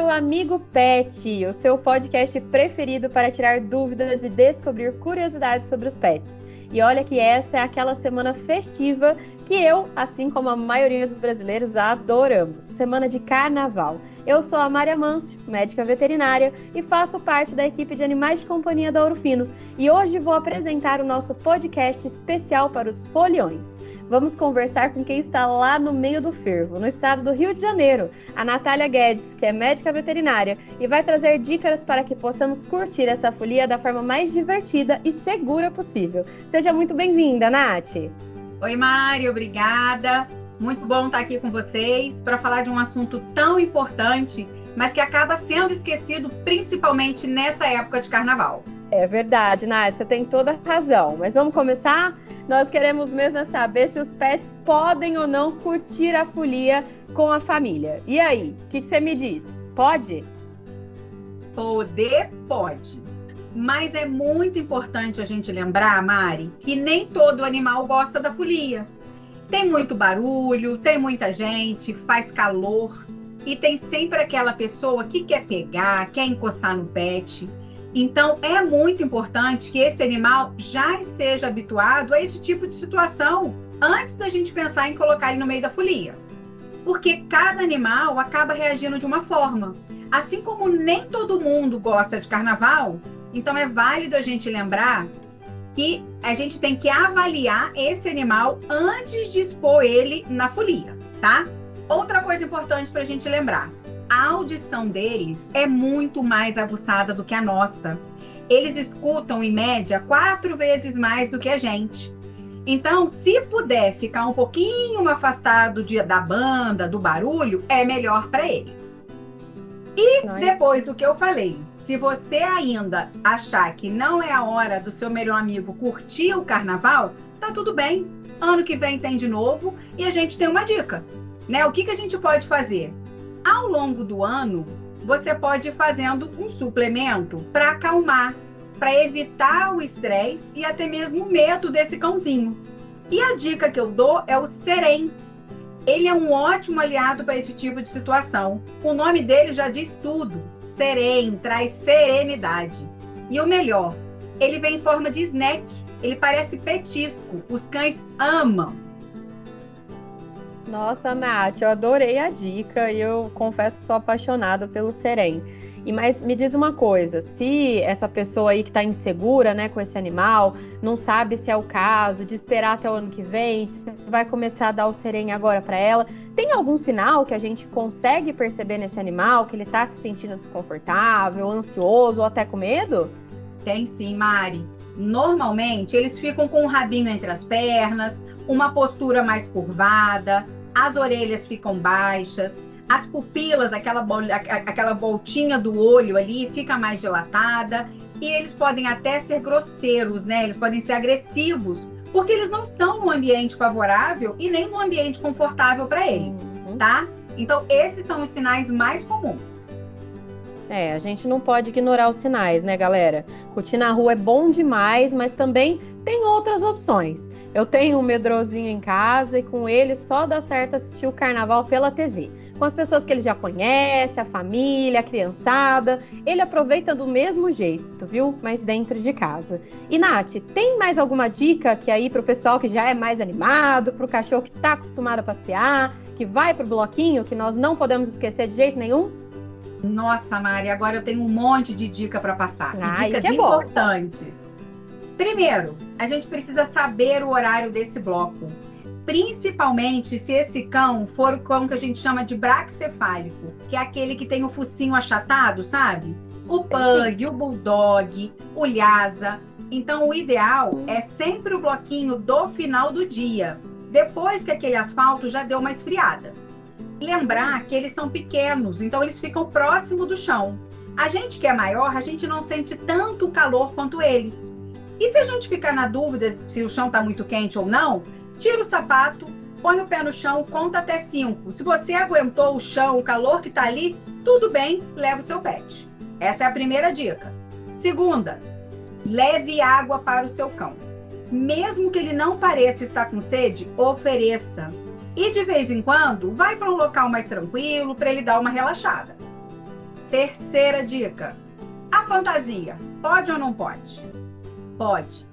o Amigo Pet, o seu podcast preferido para tirar dúvidas e descobrir curiosidades sobre os pets. E olha que essa é aquela semana festiva que eu, assim como a maioria dos brasileiros, adoramos. Semana de carnaval. Eu sou a Maria Mâncio, médica veterinária, e faço parte da equipe de animais de companhia da Ouro Fino. E hoje vou apresentar o nosso podcast especial para os foliões. Vamos conversar com quem está lá no meio do fervo, no estado do Rio de Janeiro, a Natália Guedes, que é médica veterinária, e vai trazer dicas para que possamos curtir essa folia da forma mais divertida e segura possível. Seja muito bem-vinda, Nath! Oi, Mari, obrigada. Muito bom estar aqui com vocês para falar de um assunto tão importante, mas que acaba sendo esquecido principalmente nessa época de carnaval. É verdade, Nath, você tem toda razão. Mas vamos começar? Nós queremos mesmo saber se os pets podem ou não curtir a folia com a família. E aí, o que, que você me diz? Pode? Poder pode. Mas é muito importante a gente lembrar, Mari, que nem todo animal gosta da folia. Tem muito barulho, tem muita gente, faz calor e tem sempre aquela pessoa que quer pegar, quer encostar no pet. Então é muito importante que esse animal já esteja habituado a esse tipo de situação antes da gente pensar em colocar ele no meio da folia. Porque cada animal acaba reagindo de uma forma. Assim como nem todo mundo gosta de carnaval, então é válido a gente lembrar que a gente tem que avaliar esse animal antes de expor ele na folia, tá? Outra coisa importante para a gente lembrar: a audição deles é muito mais aguçada do que a nossa. Eles escutam, em média, quatro vezes mais do que a gente. Então, se puder ficar um pouquinho afastado de, da banda, do barulho, é melhor para ele. E depois do que eu falei, se você ainda achar que não é a hora do seu melhor amigo curtir o carnaval, tá tudo bem. Ano que vem tem de novo e a gente tem uma dica, né? O que, que a gente pode fazer? Ao longo do ano, você pode ir fazendo um suplemento para acalmar, para evitar o estresse e até mesmo o medo desse cãozinho. E a dica que eu dou é o Serem. Ele é um ótimo aliado para esse tipo de situação. O nome dele já diz tudo sereno, traz serenidade. E o melhor, ele vem em forma de snack. Ele parece petisco. Os cães amam. Nossa, Nath, eu adorei a dica e eu confesso que sou apaixonada pelo Serem. E mas me diz uma coisa, se essa pessoa aí que está insegura, né, com esse animal, não sabe se é o caso de esperar até o ano que vem, se vai começar a dar o serem agora para ela, tem algum sinal que a gente consegue perceber nesse animal que ele está se sentindo desconfortável, ansioso ou até com medo? Tem sim, Mari. Normalmente eles ficam com o rabinho entre as pernas, uma postura mais curvada, as orelhas ficam baixas, as pupilas, aquela, bol aquela voltinha do olho ali, fica mais dilatada. E eles podem até ser grosseiros, né? Eles podem ser agressivos, porque eles não estão num ambiente favorável e nem num ambiente confortável para eles, uhum. tá? Então, esses são os sinais mais comuns. É, a gente não pode ignorar os sinais, né, galera? Curtir na rua é bom demais, mas também tem outras opções. Eu tenho um medrosinho em casa e com ele só dá certo assistir o carnaval pela TV com as pessoas que ele já conhece, a família, a criançada. Ele aproveita do mesmo jeito, viu? Mas dentro de casa. E Nath, tem mais alguma dica que aí pro pessoal que já é mais animado, pro cachorro que tá acostumado a passear, que vai pro bloquinho, que nós não podemos esquecer de jeito nenhum? Nossa, Mari, agora eu tenho um monte de dica para passar. Ah, dicas é importantes. Primeiro, a gente precisa saber o horário desse bloco principalmente se esse cão for o cão que a gente chama de braxcefálico, que é aquele que tem o focinho achatado, sabe? O pug, o bulldog, o lhasa. Então, o ideal é sempre o bloquinho do final do dia, depois que aquele asfalto já deu uma esfriada. Lembrar que eles são pequenos, então eles ficam próximo do chão. A gente que é maior, a gente não sente tanto calor quanto eles. E se a gente ficar na dúvida se o chão está muito quente ou não, tira o sapato, põe o pé no chão, conta até cinco. Se você aguentou o chão, o calor que está ali, tudo bem, leva o seu pet. Essa é a primeira dica. Segunda, leve água para o seu cão. Mesmo que ele não pareça estar com sede, ofereça. E de vez em quando, vai para um local mais tranquilo para ele dar uma relaxada. Terceira dica: a fantasia. Pode ou não pode? Pode.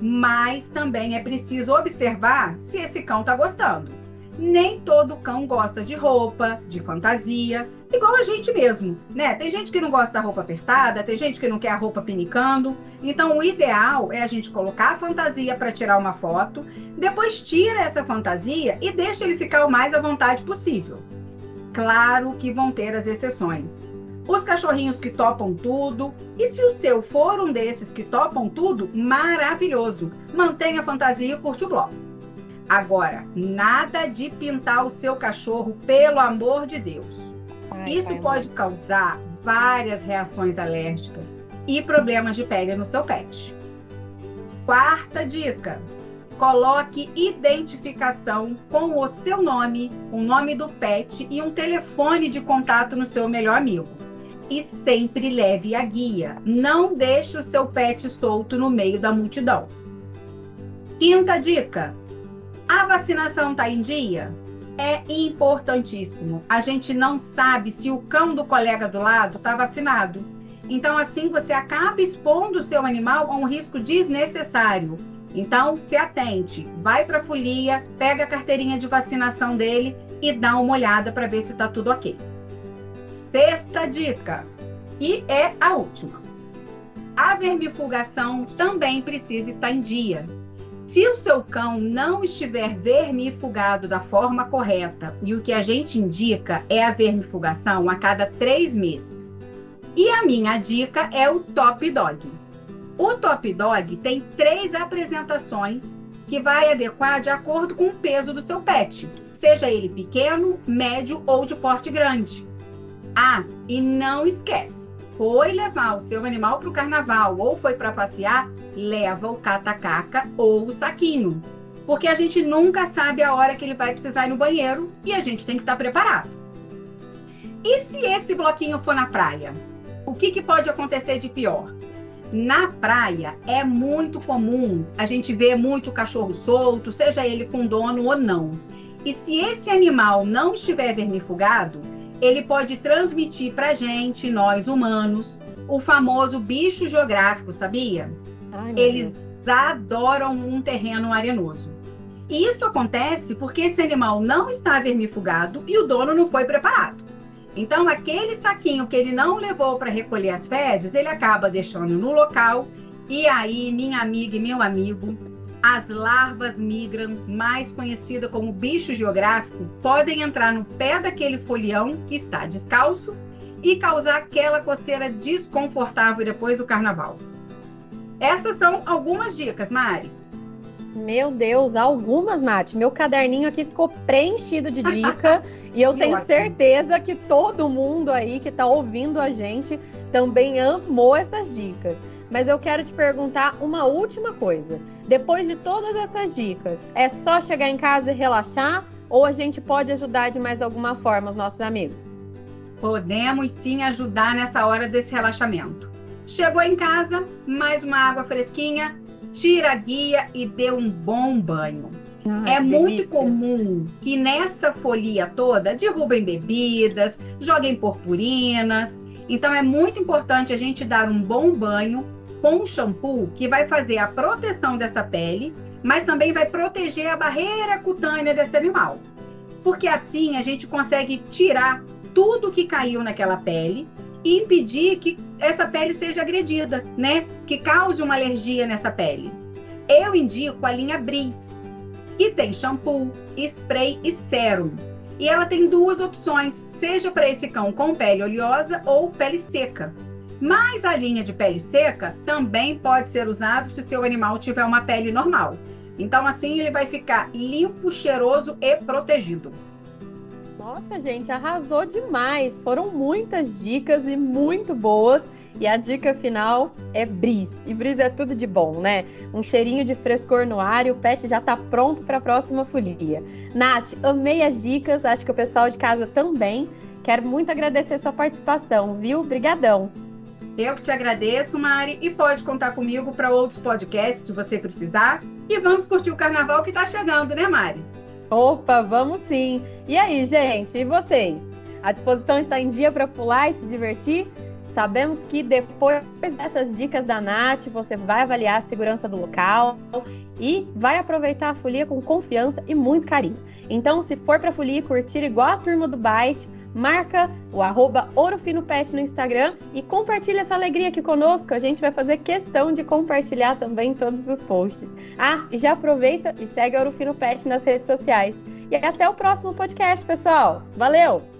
Mas também é preciso observar se esse cão está gostando. Nem todo cão gosta de roupa, de fantasia, igual a gente mesmo, né? Tem gente que não gosta da roupa apertada, tem gente que não quer a roupa pinicando. Então, o ideal é a gente colocar a fantasia para tirar uma foto, depois tira essa fantasia e deixa ele ficar o mais à vontade possível. Claro que vão ter as exceções. Os cachorrinhos que topam tudo, e se o seu for um desses que topam tudo, maravilhoso. Mantenha a fantasia e curte o bloco. Agora, nada de pintar o seu cachorro, pelo amor de Deus. Ai, Isso pode causar várias reações alérgicas e problemas de pele no seu pet. Quarta dica: coloque identificação com o seu nome, o nome do pet e um telefone de contato no seu melhor amigo. E sempre leve a guia. Não deixe o seu pet solto no meio da multidão. Quinta dica: a vacinação está em dia? É importantíssimo. A gente não sabe se o cão do colega do lado está vacinado. Então, assim, você acaba expondo o seu animal a um risco desnecessário. Então, se atente, vai para a folia, pega a carteirinha de vacinação dele e dá uma olhada para ver se está tudo ok. Sexta dica, e é a última. A vermifugação também precisa estar em dia. Se o seu cão não estiver vermifugado da forma correta, e o que a gente indica é a vermifugação a cada três meses. E a minha dica é o Top Dog. O Top Dog tem três apresentações que vai adequar de acordo com o peso do seu pet, seja ele pequeno, médio ou de porte grande. Ah, e não esquece, foi levar o seu animal para o carnaval ou foi para passear, leva o catacaca ou o saquinho. Porque a gente nunca sabe a hora que ele vai precisar ir no banheiro e a gente tem que estar tá preparado. E se esse bloquinho for na praia? O que, que pode acontecer de pior? Na praia é muito comum a gente ver muito cachorro solto, seja ele com dono ou não. E se esse animal não estiver vermifugado, ele pode transmitir para gente, nós humanos, o famoso bicho geográfico, sabia? Ai, Eles Deus. adoram um terreno arenoso. E isso acontece porque esse animal não está vermifugado e o dono não foi preparado. Então, aquele saquinho que ele não levou para recolher as fezes, ele acaba deixando no local. E aí, minha amiga e meu amigo, as larvas migrans, mais conhecida como bicho geográfico, podem entrar no pé daquele folião que está descalço e causar aquela coceira desconfortável depois do carnaval. Essas são algumas dicas, Mari. Meu Deus, algumas, Nath. Meu caderninho aqui ficou preenchido de dica e eu que tenho ótimo. certeza que todo mundo aí que está ouvindo a gente também amou essas dicas. Mas eu quero te perguntar uma última coisa. Depois de todas essas dicas, é só chegar em casa e relaxar ou a gente pode ajudar de mais alguma forma os nossos amigos? Podemos sim ajudar nessa hora desse relaxamento. Chegou em casa, mais uma água fresquinha, tira a guia e dê um bom banho. Ah, é muito comum que nessa folia toda derrubem bebidas, joguem purpurinas. Então é muito importante a gente dar um bom banho com shampoo que vai fazer a proteção dessa pele, mas também vai proteger a barreira cutânea desse animal. Porque assim a gente consegue tirar tudo que caiu naquela pele e impedir que essa pele seja agredida, né? Que cause uma alergia nessa pele. Eu indico a linha Bris, que tem shampoo, spray e sérum. E ela tem duas opções, seja para esse cão com pele oleosa ou pele seca. Mas a linha de pele seca também pode ser usado se o seu animal tiver uma pele normal. Então, assim, ele vai ficar limpo, cheiroso e protegido. Nossa, gente, arrasou demais. Foram muitas dicas e muito boas. E a dica final é bris. E bris é tudo de bom, né? Um cheirinho de frescor no ar e o pet já tá pronto para a próxima folia. Nath, amei as dicas, acho que o pessoal de casa também. Quero muito agradecer sua participação, viu? Brigadão. Eu que te agradeço, Mari, e pode contar comigo para outros podcasts se você precisar. E vamos curtir o carnaval que está chegando, né, Mari? Opa, vamos sim! E aí, gente, e vocês? A disposição está em dia para pular e se divertir? Sabemos que depois dessas dicas da Nath, você vai avaliar a segurança do local e vai aproveitar a folia com confiança e muito carinho. Então, se for para folia curtir igual a turma do Byte, marca o arroba OuroFinoPet no Instagram e compartilha essa alegria aqui conosco. A gente vai fazer questão de compartilhar também todos os posts. Ah, e já aproveita e segue a Ouro Fino Pet nas redes sociais. E até o próximo podcast, pessoal. Valeu!